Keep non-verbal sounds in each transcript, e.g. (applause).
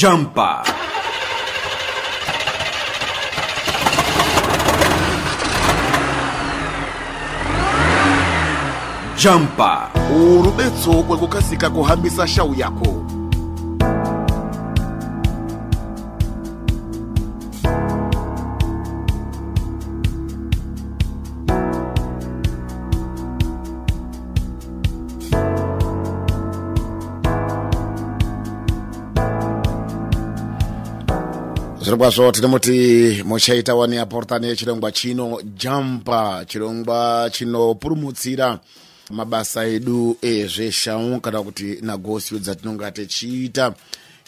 Jumper. Jumper. Urubetso kwa kukasika kuhambisa shau yako kwazvo tinemuti muchaita wani yapurutani yechirongwa chino jampa chirongwa chinopurumutsira mabasa edu ezveshamu kana kuti nagosio dzatinonga tichiita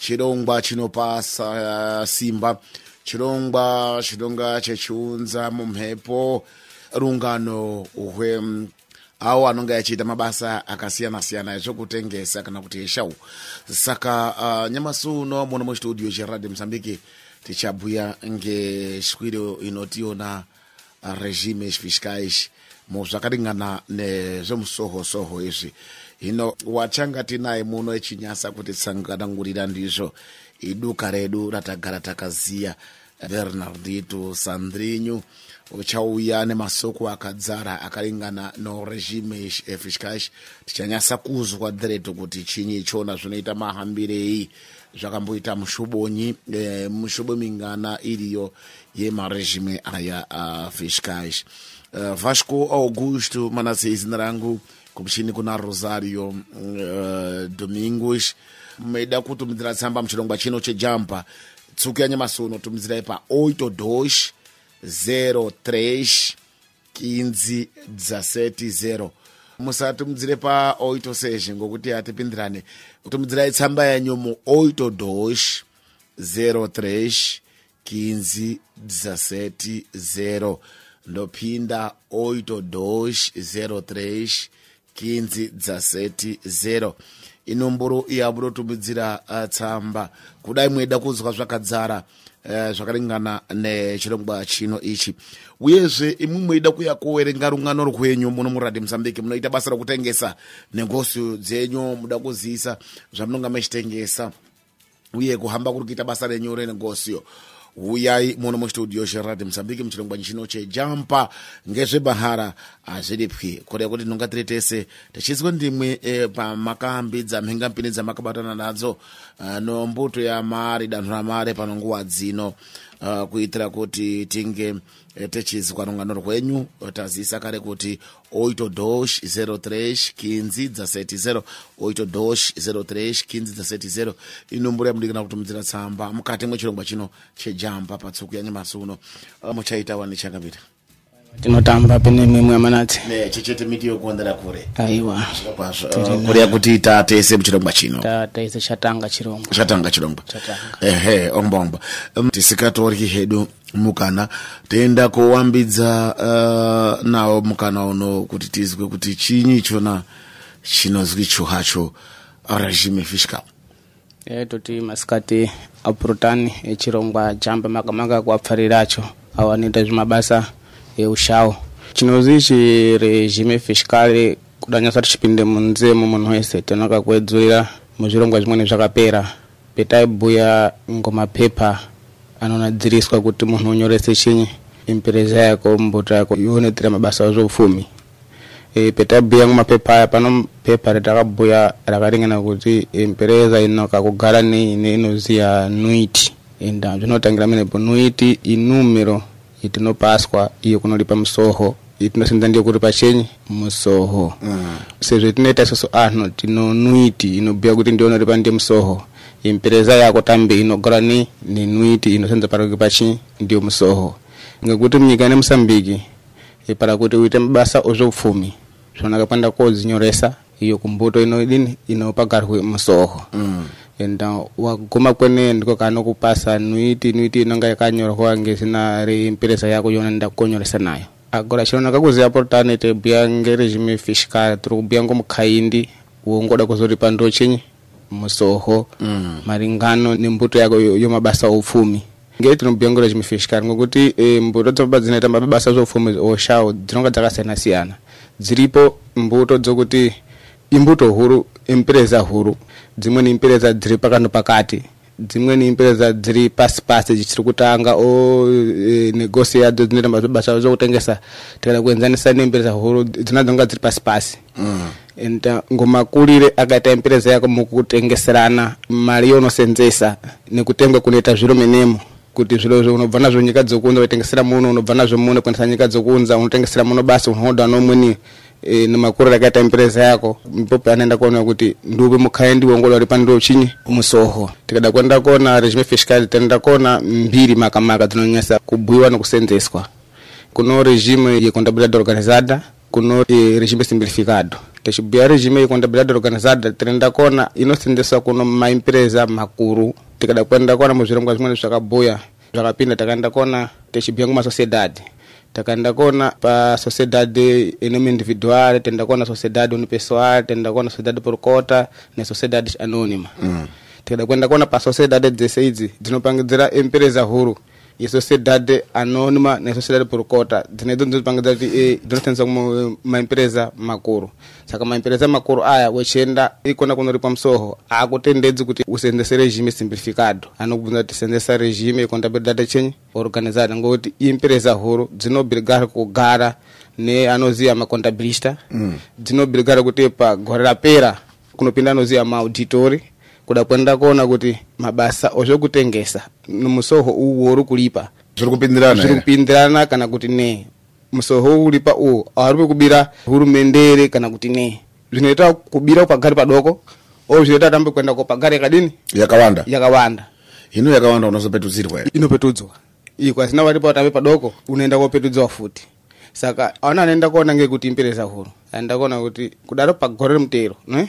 chirongwa chinopasa simba chirongwa chinonga chichiunza mumhepo rungano hwe avo anonge achiita mabasa akasiyana siyana ezvekutengesa kana kuti eshau saka uh, ah, nyamasi uno muno mustudio cheradio mozambique tichabhuya ngeshwiro inotiona regime svishkaishi muzvakaringana nezvemusohosoho izvi hino wachanga tinaye muno ichinyasa kuti tisangadangurira ndizvo iduka redu ratagara takaziya bernardito sandrinyu uchauya nemasoko akadzara akaringana noregime efishkash tichanyasa kuzwa dhiredho kuti chinyi ichona zvinoita mahambirei zvakamboita mushobonyi e, eh, mushobo mingana iriyo yemarezhime aya afishkash eh, e, vasco augusto manasei zina rangu kumuchini kuna rosario e, eh, domingos meda kutumidzira tsamba muchirongwa chino chejampa tsuku yanyamasono tumidzirai pa 8 dosh 0 3 15 17 0 musatumidzire paoito sezhe ngokuti hatipindirane tumidzirai tsamba yanyu muoito dosh 03 kinzi 170 ndopinda oito dosh 03 kinzi 170 inomboro yavunotumidzira uh, tsamba kudai mweda kuzwa zvakadzara Eh, zvakaringana nechirongwa chino ichi uyezve imwe mweida kuya kuverenga rungano rwenyu muno muradhi muzambiki munoita basa rokutengesa negosio dzenyu muda kuziisa zvamunonga mechitengesa uye kuhamba kuri kuita basa renyu renegosio uyai muno mustudio cheradhi muzambiki muchirongwa chino chejampa ngezvemahara hazviripwi kure yekuti tinongatiri tese tichizwa ndimwe pamakambi dzamhingampini dzamakabatana nadzo e, nombuto yamari danho ramari pano nguva dzino e, kuitira kuti tinge e, tichizwa rungano rwenyu tazisa kare kuti 8-03-15 dza70 8-03-15 dza70 inumbura yamudikana kutumidzira tsamba mukati mwechirongwa chino chejamba patsuku yanyamasi uno muchaita wani changamira tinotamba pine mimwe manati chichete miti yokuondera kure aiwa kure yakuti tataise muchirongwa chino tataise chatanga chirongwa chatanga chirongwa ehe omba omba um, tisikatoryi hedu mukana toenda kuwambidza uh, nawo mukana uno kuti tizwe kuti chinyi chona chinozwi chuhacho regime fishcal e toti masikati apurutani echirongwa jamba makamaka kuapfariracho awa nita zvimabasa yeushawo chinozi ichi rejime fiscali kuda nyasa tichipinde munzemo munhu wese tinokakwedzurira muzvirongwa zvimweni zvakapera petaibhuya ngomapepa anonadziriswa kuti munhu unyorese chinyi impereza yako mbuta yako ionetera mabasa zvoupfumi e, petaibhuya ngomapepa aya pano pepa retakabhuya rakaringana kuti impereza inoka kugara nei neinoziya nuiti enda zvinotangira menepo nuiti inumero itinopaswa iyo kunolipa msoho itinosinza ndiye kutipa chenyi msoho mm. sezvo tinoita soso ano ah, tinonuiti inobhuya kuti ndiyo unolipa ndiye msoho impereza yako tambe inogora ni ni nuiti inosenza paraki pachi ndiyo msoho ngekuti mnyika ine mosambiki ipara kuti uite mbasa uzveupfumi zvonaka panda kozinyoresa iyo kumbuto inoidini inopagarwe msoho mm. enda uh, waguma kwene ndiko kana kupasa nuiti nuiti inonga yakanyora kwa ngezi na ri impresa yako yona nda konyoresa nayo agora chino nakakuziya portane te buya ngere jimi fishkara turi kubuya ngo mukhaindi wongoda kuzoripa ndo chinyi musoho mm. maringano nembuto yako yomabasa ofumi ngere tinobuya ngo jimi fishkara ngokuti e, mbuto dzobaba dzinaita mabasa zofumi oshawo dzinonga dzakasiyana-siyana dziripo mbuto dzokuti dzi imbuto huru impereza huru dzimweni impereza dziri pakano pakati dzimweni impereza dziri pasi pasi dzichiri kutanga o e, negosi yadzo dzinoita mabasa zvokutengesa tikada kuenzanisa neimpereza huru dzinadzonga dziri pasi pasi mm. and uh, ngomakurire akaita impereza yako mukutengeserana mari yaunosenzesa nekutengwa kunoita zviro menemo kuti zwilozo unobva nazvo nyika dzokunza waitengesera muno unobva nazvo muno kuendesa nyika dzokunza unotengesera muno basi unoda nomweni e, nemakurira akaita empresa yako mpope anaenda kuona kuti ndiupe mukhaya ndiwongola uri pandiwo chinyi musoho tikada kuenda kona regime fiscal tinaenda kona mbiri makamaka dzinonyasa kubhuyiwa nekuseenzeswa kuno regime yecontabilidade organizada kuno e, regime simplificado texibbiya regime ikondabila dorganizada tirenda kona inosenzesa kuno maimpresa makuru tikadakwenda kwenda kona muzvirongwa zvimwene zvakabuya zvakapinda takaenda kona texibbiya kumasociedade takaenda kona pa sociedade enome individual tenda kona sociedade unipessoal tenda kona sociedade porcota na ne sociedades anonima mm. tikada kwenda kona pa sociedade dzese idzi dzinopangidzira empresa huru e sociedade anônima na sociedade por cota zinedondo zipangidzati e eh, dzinothandisa eh, maempresa makuru saka maempresa makuru aya wechenda ikona kunori pamusoho akutendedzi kuti usenzese regime simplificado anokubvunza kuti senzesa regime e contabilidade chenyi organizada ngokuti impresa huru dzinobrigar kugara neanoziya macontabilista mm. dzinobrigara kuti pagore rapera kunopinda anoziya maauditori kuda kuona kuti mabasa ozokutengesa musoho uwu woru kulipa ziri kana kuti ne musoho ulipa uwu awaripe kubira hurumendere kana kuti ne zvinoita kubira pagari padoko or zvinoita atambe ko pagari yakadini yakawanda yakawanda hino yakawanda unozopetudzirwa ere inopetudzwa ikwasina varipo atambe padoko unoenda kopetudzwa futi saka awana anoenda koona ngekuti imperesa huru aenda koona kuti kudaro pagore remutero ne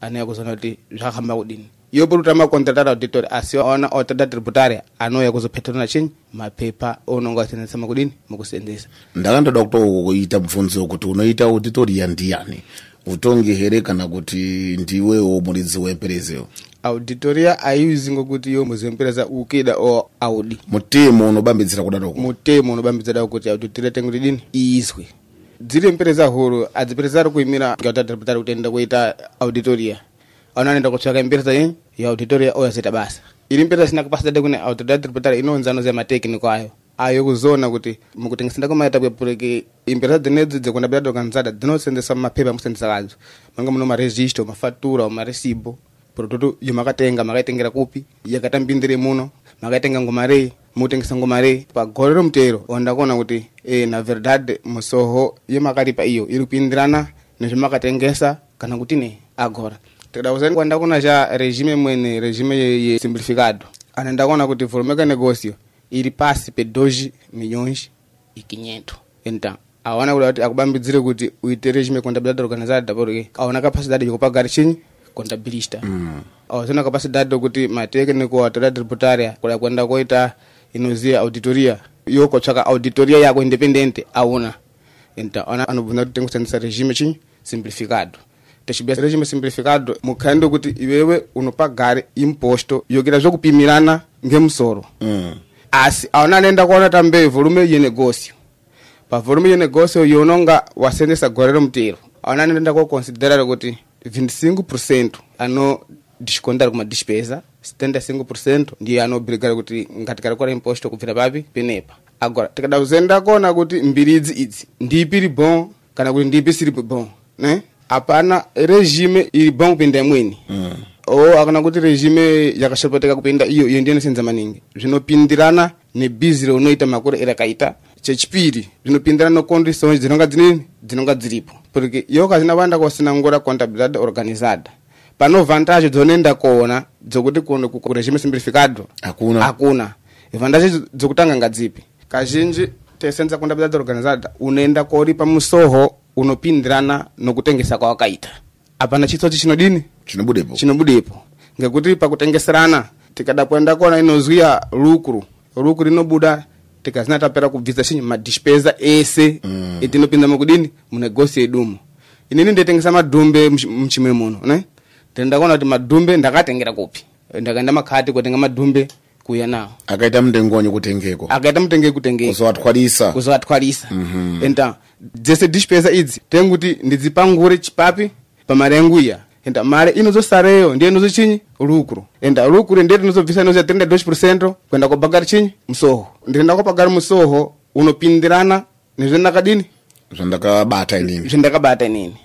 ane kuzona kuti zvakhamba kudini yopurutira makontratara auditor asiona auditor tributaria anouya kuzopheterana chinyi mapepa ounonga wasenzesa makudini mukusenzesa ndakandoda kutoita mfunzo kuti unoita auditori yandiyani utongi here kana kuti ndiwewo muridzi wemperezewo auditoria aiuzi ngokuti iyo muzoempereza ukida o audi mutemo unobambidzira kudaroko mutemo unobambidzira kuti auditoria tengo tidini iiswe dziri za huru adzipereza ari kuimira tari kutenda kuita auditoria aona anoenda kutsvaka mpereza i yeauditoria ouya zoita basa iri mpereza isina kupasa dade kune auditoria tributary inoonzano zematekiniko ayo ayo kuzona kuti mukutengesa ndakomaita kwepureki za dzenedzi dzekundapita kanzada dzinosenzesa mapepa musenzesa kadzo manga muno maregisto mafatura maresibo porototo yo makatenga makaitengera kupi yakatambindire muno makaitenga ngomarei mutengesa ngomare pa gore onda ondakona kuti e, na verdade musoho yemakalipa iyo iri kuindirana nezvimakatengesa kana kuti ne agora kwanda kwandakona cha regime mwene regime ye simplificado ana ndakona kuti volume ka negócio iri pasi pe 2 milhões ikinyeto 500 então kuda kuti akubambidzire kuti uite regime contabilidade organizada porque aona capacidade yekupagari chinyi contabilista mm. auzina capacidade kuti mateke tada tributaria kuda kwenda koita inoziya auditoria yoko tsvaka auditoria yako independente auna enta ana anobvuna kuti tenkushandisa regime chinyi simplificado techibesa regime simplificado mukhani kuti iwewe unopagare imposto yokita zvokupimirana ngemusoro mm. asi auna anoenda kuona tambe volume pa yenegosio pavolume yenegosio yononga wasendesa gore romutero auna anoenda kokonsiderare kuti 25 ano kuma kumadishipesa 75 ndiye anobirikira kuti ngatikari kora imposto kubvira papi penepa agora tikada kuzenda kuona kuti mbiridzi idzi ndipi ri bon kana kuti ndipi siri bon ne apana rejime iri bon kupinda imweni mm. o akana kuti rejime yakashopoteka kupinda iyo iyo ndiyonesenza maningi zvinopindirana nebhizire unoita makore erakaita chechipiri zvinopindirana nokondisoni dzinonga dzinini dzinonga dziripo porque iyo kazina vanda kwasinangura kontabilidade organizada pano vantage dzonoenda koona dzokuti kureshime simplificado hakuna hakuna e vantage dzokutanga ngadzipi kazhinji tesenza kunda bidata organizada unoenda koripa musoho unopindirana nokutengesa kwawakaita apana chitsochi chinodini chinobudepo chinobudepo ngekuti pakutengeserana tikada kuenda kona inozwiya lukuru lukuru inobuda tikazina tapera kubvisa chinyi madispesa ese mm. etinopinda mukudini munegosi yedumo inini ndeitengesa madhumbe muchimwe muno ne tendakona kuti madhumbe ndakatengera kupi ndakaenda makhati kotenga madhumbe kuya nawo akaita mtengonyo kutengeko akaita mtengeyo kutengeko kuzowatwalisa kuzowatwalisa mm -hmm. enda dzese dishipeza idzi kuti ndidzipangure chipapi pamarengu ya enda mare ino zosareyo ndiye nozo chinyi lukuru enda lukuru ndiye tinozobvisa ino za 32 kwenda kobhagari chinyi musoho ndirenda kobhagari musoho unopindirana nezve ndakadini zvandakabata inini zvandakabata inini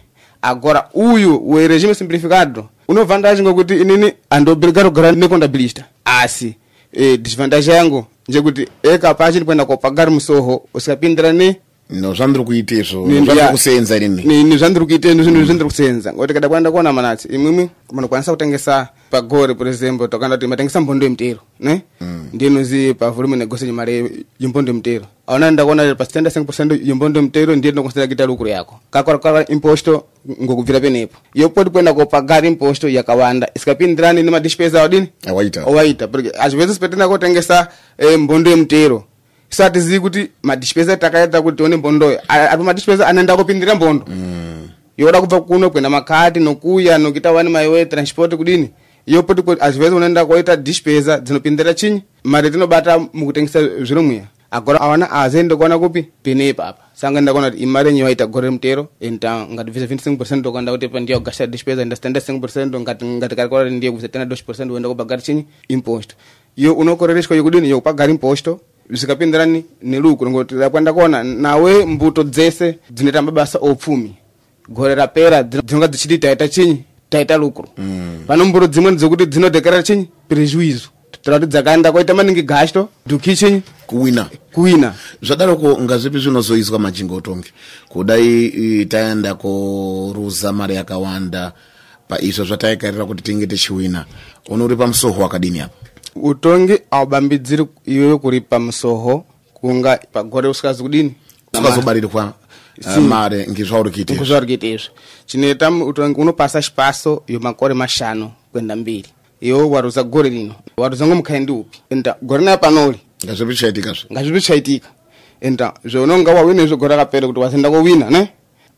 agora uyu werejime simplificado unobva ndacho ngokuti inini handobirika rogara nekondabilishta asi e, eh, dhisvandacho yangu njekuti eka eh, pacho ndipoenda kopagari musoho usikapindira ne no zvandiri kuite izvo zvandikusenza rini ni zvandiri kuite zvinhu zvandiri kusenza ngoti kada kwanda kuona manati imwimwi munokwanisa kutengesa pagore por exemplo tokanda kuti matengesa mbondo yemutero ne mm. ndiye inoziye pavolume negose nyimari yembondo yemutero aona ndakuona ri pastenda 5 yembondo yemutero ndiye ndinokwanisa kuita lukuru yako kakwakala imposto ngokubvira penepo yopoti kuenda kopagara imposto yakawanda isikapindirani nemadishipesa awo dini awaita awaita azvipedzi sipetenda kotengesa eh, mbondo yemutero tisatizivi kuti madishipeza takaedza kuti tione mbondoyo atu madishipeza anaenda kupindira mbondo mm. yoda kubva kuno kwenda makati nokuya nokita wani maiwe transport kudini yopo tiko aziveza unaenda koita dishipeza dzinopindira chinyi mari tinobata mukutengesa zviro agora awana azende kuona kupi pene penepa sanga sangaenda kuona kuti imari yenyu waita gore mtero enta ngati visa 25% ukaenda kuti pa ndiyo gasha dishipeza enda standa 5% ngati ngati kali kora ndiyo kuvisatena 10% uenda kubagari chinyi imposto yo unokorereshwa yokudini yo kupagari imposto zvikapindirani neluku nekuti ndakwanda kuona nawe mbuto dzese dzinoita mabasa opfumi gore rapera dzinonga dzichiti taita chinyi taita lukuro pano mm. mbuto dzimweni dzokuti dzinodhekerera chinyi prejuizo tora kuti dzakaenda kwaita maningi gashto dhuki chinyi kuwina kuwina zvadaroko ngazvipi zvinozoiswa machingotongi kudai taenda koruza mari yakawanda paizvo zvataikarira kuti tinge tichiwina unouri pamusoho wakadini apa utongi awubambidziri iwewe kuripa msoho kunga pagore usikazi kudini si. Uh, eh, mare ngizvauri kuite ngizvauri kuite izvi chinoita utongi unopasa chipaso yo makore mashano kwenda mbiri iwo waruza gore lino waruza ngomukaindi upi enda gore naye panoli ngazvipi chaitika zve ngazvipi chaitika enda zveunonga wawina izvo gore rakapera kuti wazenda kowina ne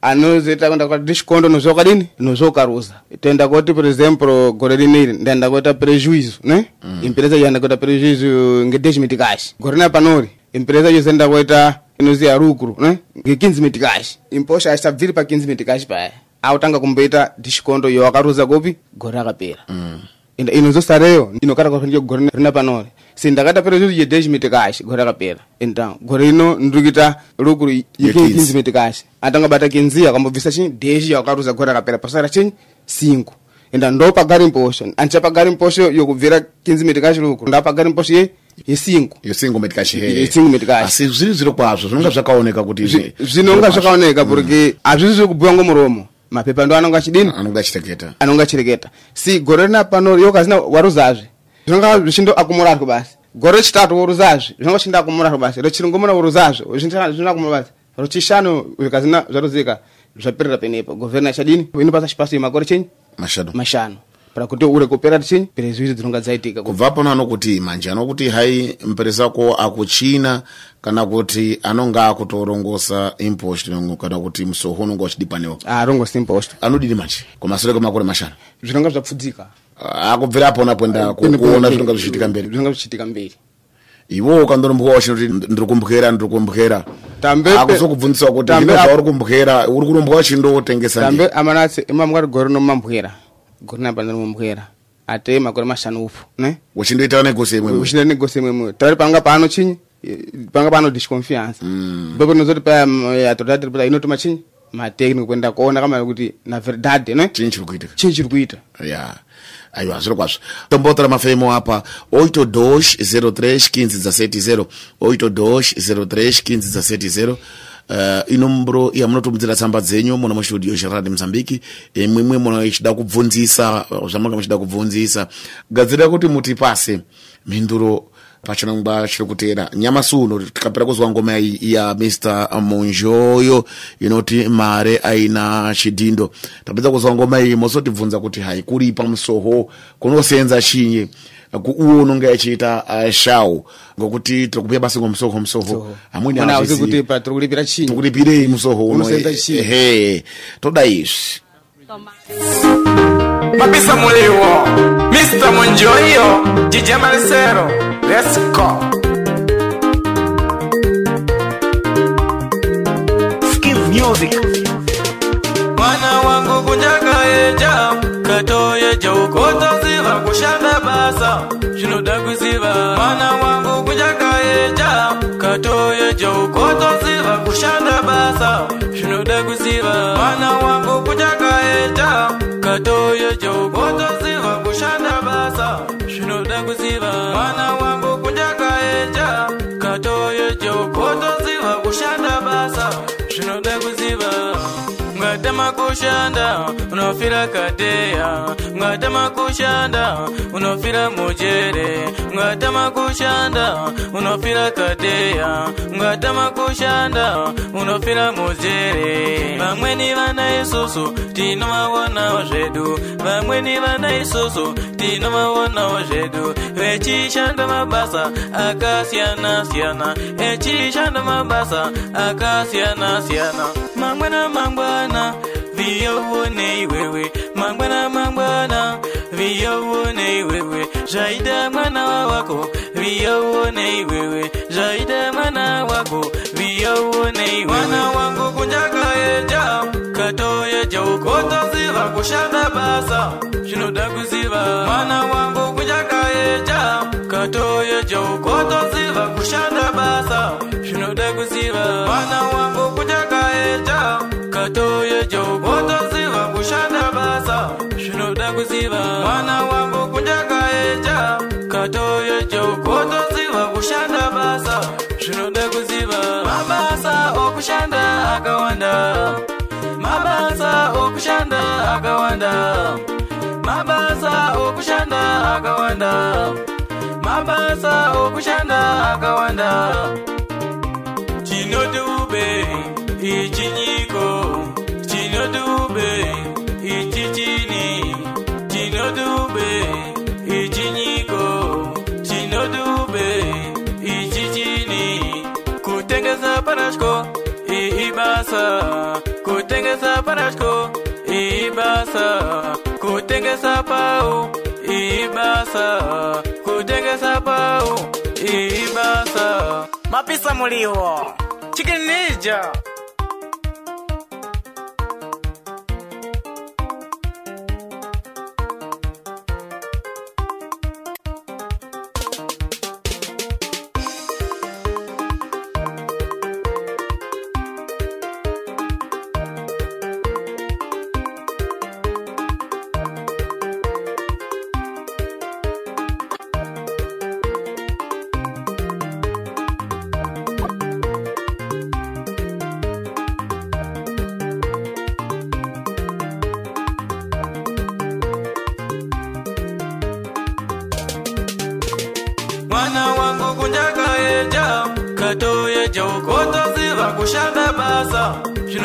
anozoita kwenda kwa dishikondo nozoka dini nozokaruza tenda kuti por exemplo gore rineri ndenda kuita prejuízo ne mm. empresa yanda kuita prejuízo nge 10 mitikashi gore na panori empresa yose ndenda kuita inoziya lucro ne nge 15 mitikashi imposha asabviri pa 15 mitikashi paya autanga kumboita dishikondo yo akaruza kopi gore akapera mm ino zosareyo ino kata kothandiya kugorana rina panole sindakatapera zuzu yedeji mitikaxi gore kapera então gore ino ndrukita lukuru yekinzi mitikaxi atangabata kinziya kambobvisa chinyi deji yakaruza gore kapera pasara chinyi cinco enda ndo pagari mposho ancha pagari mposho yokubvira kinzi mitikaxi lukuru nda pagari mposho ye yesingo yesingo metikaxiesingo metikaxi asi zviri zviro kwazvo zvinonga zvakaoneka kuti zvinonga zvakaoneka porque mm. azvizvi zviri ngomuromo mapepa ndo anonga achidini anonga achireketa anonga achireketa si gore rina pano iwo kazina waruzazve zvinonga zvichindo akumurarwe basi gore rechitatu woruzazve zvinonga zvichindo akumurarwe basi rechirungumuna woruzazve zvinonga akumura basi rochishanu zvikazina zvaruzika zvapirira penepo govhernor chadini inopasa chipasi makore chenyu mashanu mashanu prakuti uri kupera tichini mperezi izvi dzinonga dzaitika kubva pano anokuti manje anokuti hai mperezi ako akuchina kana kuti anonga akutorongosa impost kana kuti musoho unonga uchidi panewo ah, arongosa impost anodini manje kumasure kwemakore mashanu zvinonga zvapfudzika ah, akubvira pona poenda kuona zvinonga zvichitika mberi zvinonga zvichitika mberi iwowo kandorombwa wachinoti ndiri kumbwera ndiri kumbwera akuzokubvunzisa kuti ino zvauri kumbwera uri kurombwa wachindotengesa amanatse imamwari gore nomambwera gori napandani mumphwera ate makore maxanu upfu ne uchindoita negose imwe uchindoita negose imwe tari panga pano chinyi panga pano disconfianza mm. babo nozoti pa mm, atodati pa inotoma chinyi matekniki kwenda kuona kama kuti na verdade ne chinyi chiri kuita chinyi chiri kuita yeah aiwa zviro kwazvo tombotara mafemo apa 8 03 15 17 0 8 03 15 17 0 uh, eh, inombro yamunotumidzira tsamba dzenyu muno mustudio cherad mozambiki imwimwe eh, munochida kubvunzisa eh, zvamunga muchida kubvunzisa gadzirira kuti mutipase mhinduro pachinongwa chiri kuteera nyamasi uno tikapera kuzwa ngoma yamr munjoyo inoti mari aina chidhindo tapedza kuzwa ngoma iyi mosotibvunza kuti haikuri pamusoho kunosenza chinye kuuwo unonga achiita uh, shawu ngokuti tiri kupiya basi ngomsoho msoho amweni tikulipirei msoho uno ehe toda izvi Papisa muliwo mr Monjoyo, monjoio let's go. skive music mwana wangu kunyaka yejamu basa zvinoda kuziva mwana wangu kuchakaeja katoyeja ukotoziva kushanda basa zvinoda kuziva mwana wangu kuchakaeja katoyeja ukotoziva kushanda basa zvinoda kuziva mwana wangu kuchakaeja katoyeja ukotoziva kushanda basa zvinoda kuziva kushanda unofira kadeya ungatama kushanda unofira mujere ungatama kushanda unofira kadeya ungatama kushanda unofira mujere vamweni vana isusu tinovaonawo zvedu vamweni vana isusu tinovaonawo zvedu vechishanda mabasa akasiyana siyana echishanda mabasa akasiyana siyana mamwena mangwana vione iwewe mangwana mangwana vione iwewe zvaita mwana wako vione iwewe zvaita mwana wako vione iwewemwana wangu kunyakaeja katoyejaukotoziva kushanda basa zvinoda kuziva mwana wangu kunyakaeja katoyejaukotoziva kushanda basa zvinoda kuziva mwana wangu kunyakaeja tatoyejokotoziva kushanda basa zvinoda kuziva mwana wangu kunjakaeja katoyejo kotoziva kushanda basa zvinoda kuziva mabasa okushanda akawanda mabasa okushanda akawanda mabasa okushanda akawanda mabasa okushanda akawanda chinoti ubei ichinyiko chinodube ichichini chinodube ichinyiko chinodube ichichini kutengeza parashko ibasa kutengeza parashko ibasa kutengeza pau ibasa kutengeza pau ibasa mapisa muliho chicken ninja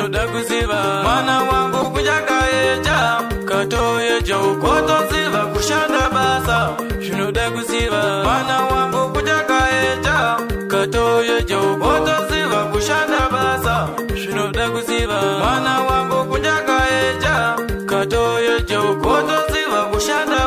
ndinoda kuziva mwana wangu kunyakaeja katoeja ukotoziva kushanda basa zvinoda kuziva mwana wangu kunyakaeja katoeja ukotoziva kushanda basa zvinoda kuziva mwana wangu kunyakaeja katoeja ukotoziva kushanda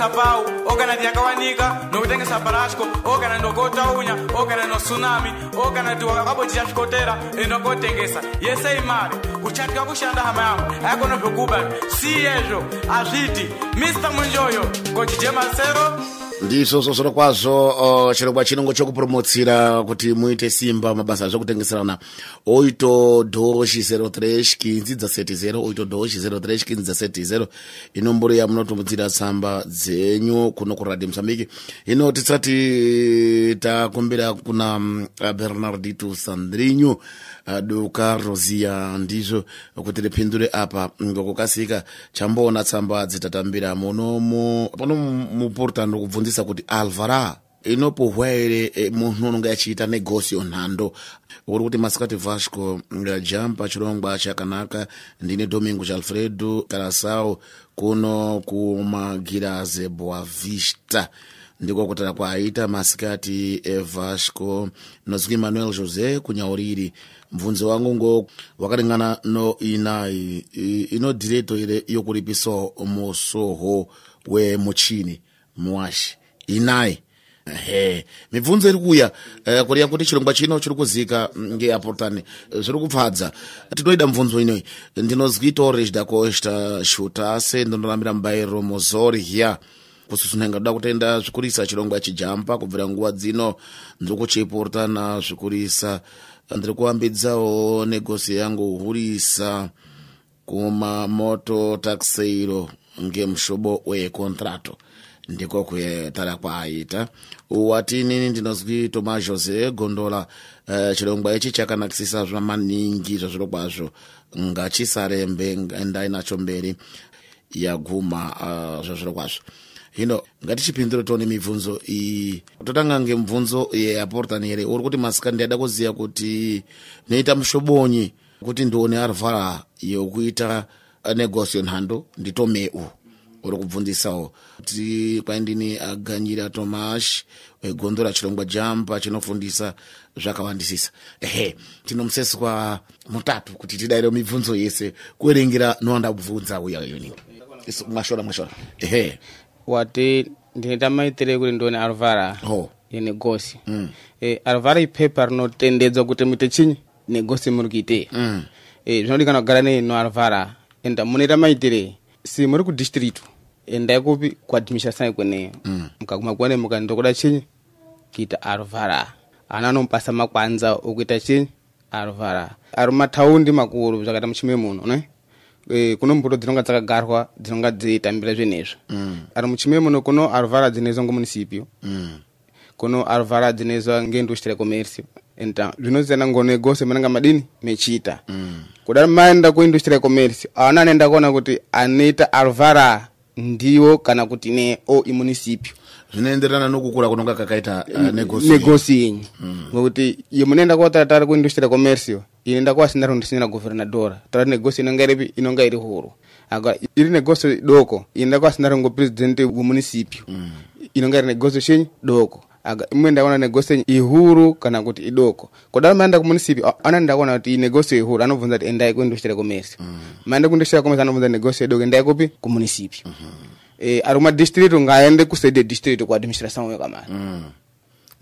okutengesa pau okana tiyakawanika nokutengesa parasco okana ndokotaunya okana nosunami okana tiwakabo tichasvikotera inokotengesa yese imari uchatwa kushanda hama yangu aikona zvokubai siyezvo hazviti mr munjoyo kochijemasero ndisvozvo zvoro kwazvo chirongwa chinongo chokupromotsira kuti muite simba mabasa zvekutengeserana oito dhoshi 03 kinzi dza70 oito dhoshi 03 kinzi dza70 inombori yamunotumbudzira tsamba dzenyu kuno kuradhi mozambiki hino tisati takumbira kuna mm, bernardito sandrinho duka rosia ndizvo kuti ripindure apa ngokukasika chamboona tsamba dzitatambira munomu pano muportandokubvunzi kufundisa kuti alvara inopohwa here eh, munhu unonge achiita negosio nhando uri kuti masikati vasco eh, jampa chirongwa chakanaka ndine domingos alfredo carasau kuno kumagiraze boavista ndiko kutaura kwaaita masikati evasco eh, nosiki manuel jose kunyauriri mbvunzo wangu ngo wakaringana noinai inodhireto here yokuripisawo musoho wemuchini muwashi inai he mibvunzo iri kuuya eh, kureva kuti chirongwa chino chiri kuzika mm, ngeapotani eh, zviri kupfadza tinoida mubvunzo inoi ndinozwiitawo rechida kosta shuta se ndinoramira mubayiro muzori hia kusunanga ndoda kutenda zvikurisa chirongwa chijampa kubvira nguva dzino ndiri kuchipurutana zvikurisa ndiri kuambidzawo negosi yangu hurisa kumamoto takseiro ngemushobo wekontrato ndiko kutara kwaaita wati inini ndinozwi toma jose gondola uh, chirongwa ichi chakanakisisa zvamaningi zvazviro kwazvo ngachisarembe endai nacho mberi yaguma uh, eh, zvazviro kwazvo hino ngatichipindure tione mibvunzo iyi totanga ngemibvunzo yeapordaniere uri kuti masika ndiada kuziya kuti noita mushobonyi kuti ndione arvara yokuita negosionhando nditomeu uri kubvunzisawo ti kwaindini aganyira tomash wegondo rachirongwa jamba chinofundisa zvakawandisisa ehe tinomuseswa mutatu kuti tidairewo mibvunzo yese kuerengera nowandabvunza uyayonini isu mwashora mwashora ehe wati ndinoita maitire kuti ndione arvara yenegosi mm. e, arvara ipepa rinotendedzwa kuti muite chinyi negosi muri kuitei mm. e, zvinodikana kugara nei noarvara enda munoita maitirei si muri kudistritu endai kupi kuadhimisha sai kweneyo mm. mkakuma mkaguma kuone mukandokuda chinyi kita aruvara ana anompasa makwanza okuita chinyi aruvara ari mumathaundi makuru zvakaita muchime muno ne e, kuno mbuto dzinonga dzakagarwa dzinonga dzeitambira zvenezvo mm. ari muchime muno kuno aruvara dzinezo munisipio mm. kuno aruvara dzinezo ngeindustria komersio enta zvinoziyana ngone gose mananga madini mechita mm. kudari maenda kuindustria komersio ana anoenda kuona kuti anoita aruvara ndiwo kana kuti ne o imunicipio zvinoenderana nokukura kunonga kakaita uh, mm, negosi yenyu mm. ngokuti mm. iye munoenda kwatatara ku industry commercio ine ndakwasindaro ndisina guvernadora tara negosi inonga iripi inonga iri huru aka iri negosi doko ine ndakwasindaro ngo president wemunicipio mm. inonga iri negosi shenyu doko mwenda wana negosi ihuru kana kuti idoko kodala mayenda ku munisipi anayenda kuona kuti inegose ihuru anobvunza kuti endai kundishitira komese mm -hmm. mayenda kundishitira komese anobvunza negosi idoko endai kupi ku munisipi mm -hmm. e, eh, ari kuma district ngaende ku sede district ku administration yo kamali mm.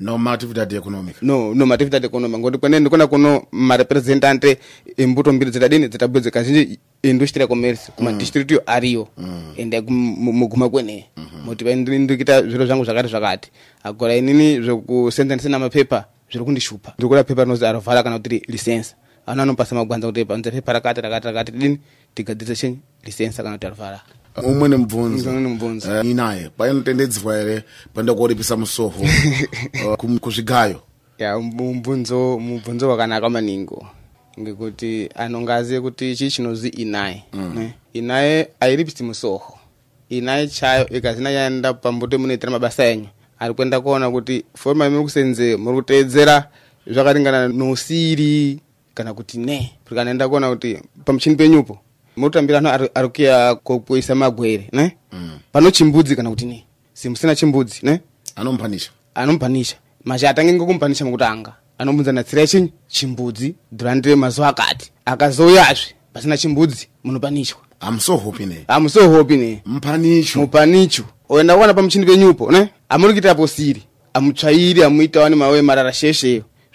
normative that economic no normative that economic ngoti kwenene ndikona kuno marepresentante embuto eh, mbiri zitadini zitabwe zikazhinji industry commerce kuma mm. district yo ariyo mm. ende muguma kweneye mm muti pai zviro zvangu zvakati zvakati agora inini zvekusenzanisa namapepa zviri kundishupa ndiri kuda pepa rinozi arovhara kana kuti lisensa ana anopasa magwanza kuti panze pepa rakati rakati rakati dini tigadzirisa chenyi lisensa kana kuti arovhara umwe nemubvunzo inaye eh, painotendedzwa here panoda kuoripisa musoho (laughs) eh, kuzvigayo ya mubvunzo um- um- mubvunzo um- wakanaka maningo ngekuti anonga kuti chii chinozi inaye mm. inaye airipisi musoho inaye chayo ikazina yaenda pambuti munoitira mabasa enyu ari kuenda kuona kuti foma muri kusenze muri kuteedzera zvakaringana nousiri kana kuti ne tikanaenda kuona kuti pamuchini penyupo muri kutambira anhu ari kuya kokuisa magwere ne mm. pano chimbudzi kana kuti ne simusina chimbudzi ne anomupanisha anomupanisha mashe atange ngokumupanisha mukutanga anomubvunza natsira yechinyi chimbudzi dhura mazuva akati akazouyazve pasina chimbudzi munopanishwa I'm so hoping eh. I'm so hoping eh. Mpanicho. Mpanicho. Oenda wana pa mchini penyupo, ne? Amurikita apo siri. Amuchairi amuita wani mawe marara sheshe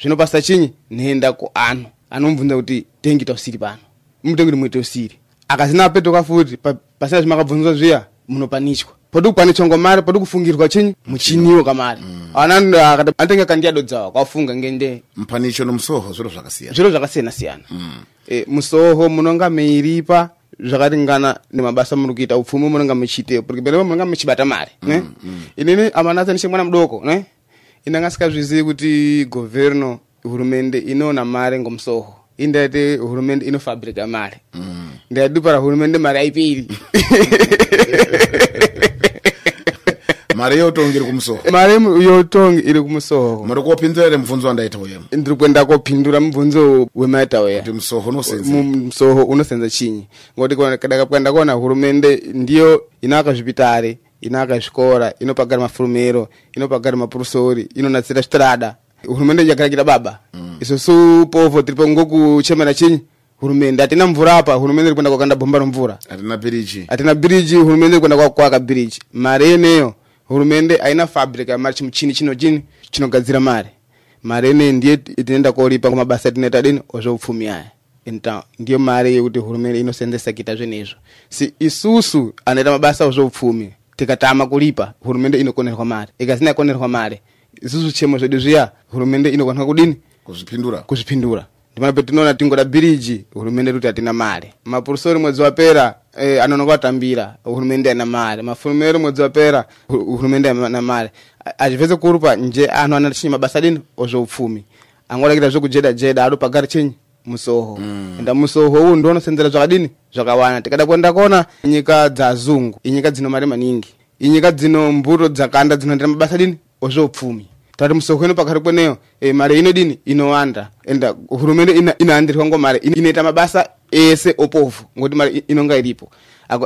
iyo. pasta chinyi nhenda ku anu. Anomubvunza kuti tengita usiri pano. Mutenguri muite usiri. Akazina apetuka futi pasina zvimakabvunzwa zviya munopanichwa. Podi kupanichwa ngomari, podi kufungirwa chinyi muchiniwo kamari. Mm. Ana akati anotenge kandiado dzawo kwafunga ngende. Mpanicho nomusoho zviro zvakasiyana. Zviro zvakasiyana siyana. Mm. E, musoho munonga meiripa zvakaringana nemabasa muri kuita upfumi munonga muchiite porque pene munonga muchibata mari ne mm, mm. inini amanatsa ndichemwana mudoko ne indanga sikazvizivi kuti governo hurumende inoona mari ngomusoho indaite hurumende inofabrika mari mm. ndaidupara hurumende mari aipiri (laughs) mari yotonga iri kumusoro mari yotonga iri kumusoro muri kopinzurere mubvunzo wandaita uyu ndiri kuenda kopindura mubvunzo wemaita uya kuti musoho unosenza musoho unosenza chinyi ngokuti kadakakwenda kuona hurumende ndiyo inaka zvipitari inaka zvikora inopagara mafurumero inopagara mapurusori inonasira zvitirada hurumende yakaragira baba mm. isusu povo tiri pangokuchemera chinyi hurumende atina mvura apa hurumende iri kuenda kwakanda bomba romvura atina biriji atina biriji hurumende iri kuenda kwakwaka biriji mari yeneyo hurumende aina fabrika mali chimuchini chino chini chinogadzira mali mali ene ndiye tinoenda kolipa kwa mabasa tinoita dini ozveupfumi aya então ndiyo mali yekuti hurumende inosenzesa kuita zvenezvo si isusu anoita mabasa ozveupfumi tikatama kulipa hurumende inokonerwa mali ikasinakonerwa mali isusu chemo zvedu zviya hurumende inokonerwa kudini kuzvipindura kuzvipindura ndimanapo tinoona tingoda bhiriji hurumende kuti hatina mali mapurusori mwedzi wapera eh, anonokwatambira uhulumende ana mali mafulumero mwedzi wapera uhulumende na mali acipeze kurupa nje anthu ah, anatchinyi mabasa adini ozopfumi angolakita zokujeda-jeda alu pagari chinyi musoho mm. enda musoho uwu ndi zvakadini zvakawana tikadakwenda kona nyika dza azungu inyika dzino mari maningi inyika dzino mbuto dzakanda dzinondera mabasa adini ozopfumi tati musokweno pakati kweneyo e, eh, mari inodini inowanda enda hurumende inoandirwa ngo mari inoita mabasa ese opovu ngokuti mari inonga iripo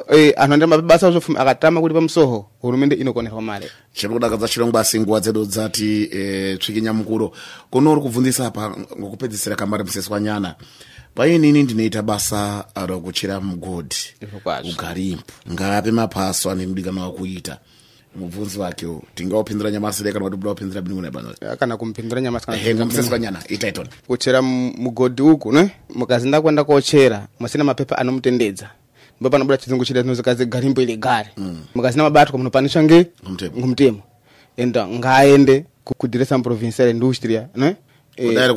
eh, anhu anoita mabasa zvofuma akatama kuti pamusoho hurumende inokonerwa mari chirikudakadza chirongwa asi nguva dzedu dzati e, eh, tsviki nyamukuro kuno uri kubvunzisa pa ngokupedzisira kamari museswanyana painini ndinoita basa rokuchera mugodi ugarimpu ngaape mapaso anemudikanwa kuita mubvunzi wake uyu tingawuphinzira nyamasi le kana kuti budawuphinzira bini kuna pano kana kumuphinzira itaitoni kuchera mugodhi uku ne mukazi ndakwenda kochera musina mapepa anomutendedza ndipo panabuda chizungu chida tinozikazi garimbo ilegari mm. mukazina mabatwa munopanisha nge ngumtemo and ngaayende ku direction provincial ne e,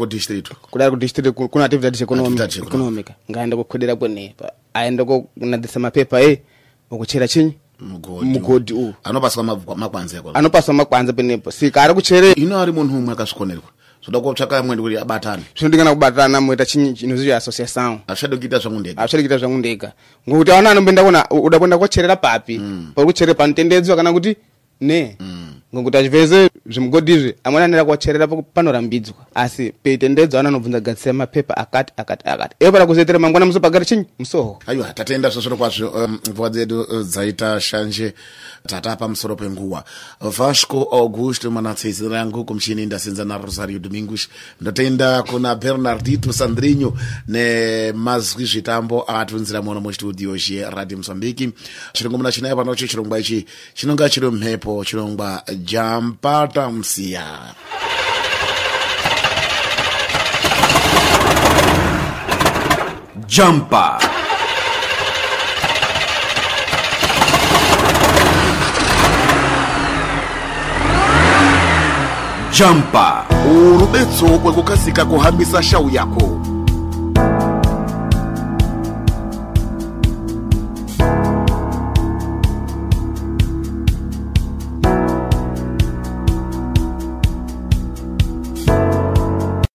kudayira ku kuna activities economic ngaende kokhodera kwenepa aende konadzisa mapepa e eh, ukuchera chinyi mugodi uyu anopasa makwanza ko anopasa makwanza penepo sika ari kuchere ino ari munhu umwe akasvikonerwa zvoda kutsvaka mwende kuti abatane zvinodingana kubatana moita chinhuzvi association hazvichade kuita zvangu ndega hazvichade kuita zvangu ndega ngokuti aona anomboenda kona uda kuenda kocherera papi hmm. pari kucherera panotendedzwa kana kuti ne ngokuti achibvese zvimugodi izvi amwene anera kuwacherera panorambidzwa asi peitendedzo ana anobvunza kugadzisira mapepa akati akati akati iwo para kuzoitira mangwana muso pagari chinyi musoho aiwa tatenda zvazvino kwazvo mvuwa um, dzedu uh, dzaita shanje tata pamusoro penguva vasco august mwana tsezirangu kumuchini ndasenza narosario domingus ndotenda kuna bernardito sandrinho nemazwi zvitambo atunzira mono mustudio zheradio mosambiki chirongwa mna chinaya panacho chirongwa ichi chinonga chiri mhepo ekigambo chilongwa jampata musiya jampa jampa urubetso rwo kuhambisa shau yako